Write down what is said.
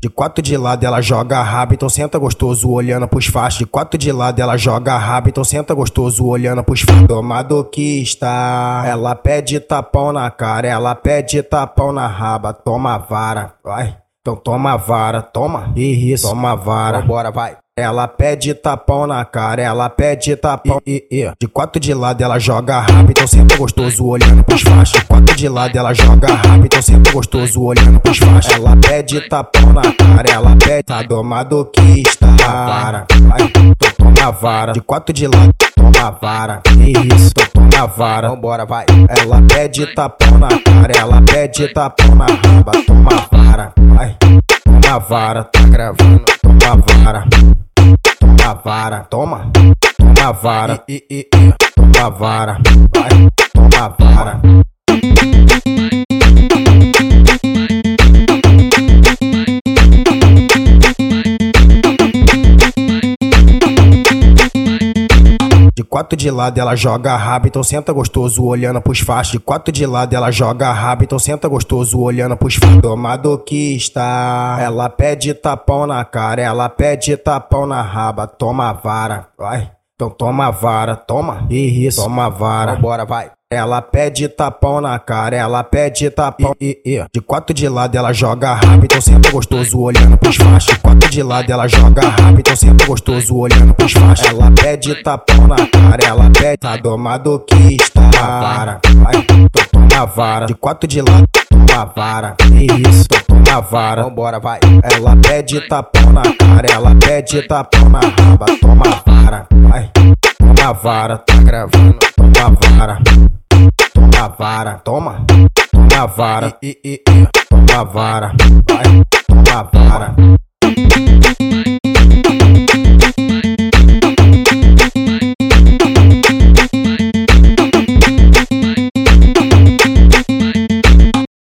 De quatro de lado ela joga rabo, então senta gostoso olhando pros fachos. De quatro de lado ela joga rabo, então senta gostoso olhando pros fachos. Tomadoquista, ela pede tapão na cara, ela pede tapão na raba, toma vara, vai. Então toma vara, toma. Isso, toma vara. Bora, vai. Ela pede tapão na cara, ela pede tapão. E, e, e. De quatro de lado ela joga rápido, então sempre gostoso olhando pros fachos. De quatro de lado ela joga rápido, então sempre gostoso olhando pros fachos. Ela pede tapão na cara, ela pede tá domadoquista. Para, vai, então toma vara. De quatro de lado, toma vara. Isso, então toma vara. Vambora, vai. Ela pede tapão na cara, ela pede tapão na raba, toma vara. Vai, toma vara, tá gravando, toma vara toma vara, toma, toma vara, e, e, e, toma vara, vai, De quatro de lado ela joga rabo, então senta gostoso olhando pros fachos. De quatro de lado ela joga rabo, então senta gostoso olhando pros fachos. Tomadoquista, ela pede tapão na cara, ela pede tapão na raba, toma vara, vai. Então toma vara, toma. Isso, toma vara. Bora, vai. Ela pede tapão na cara, ela pede tapão. E, e, de quatro de lado ela joga rápido, então sempre gostoso olhando pros fachos. De quatro de lado ela joga rápido, então sempre gostoso olhando pros fachos. Ela pede tapão na cara, ela pede tá domadoquista. Vara, vai, então toma vara. De quatro de lado, toma vara. Isso, então toma vara. Vambora, vai. Ela pede tapão na cara, ela pede tapão na raba, toma vara, vai. Toma vara, tá gravando, toma vara toma vara, toma, toma vara, toma vara, vai.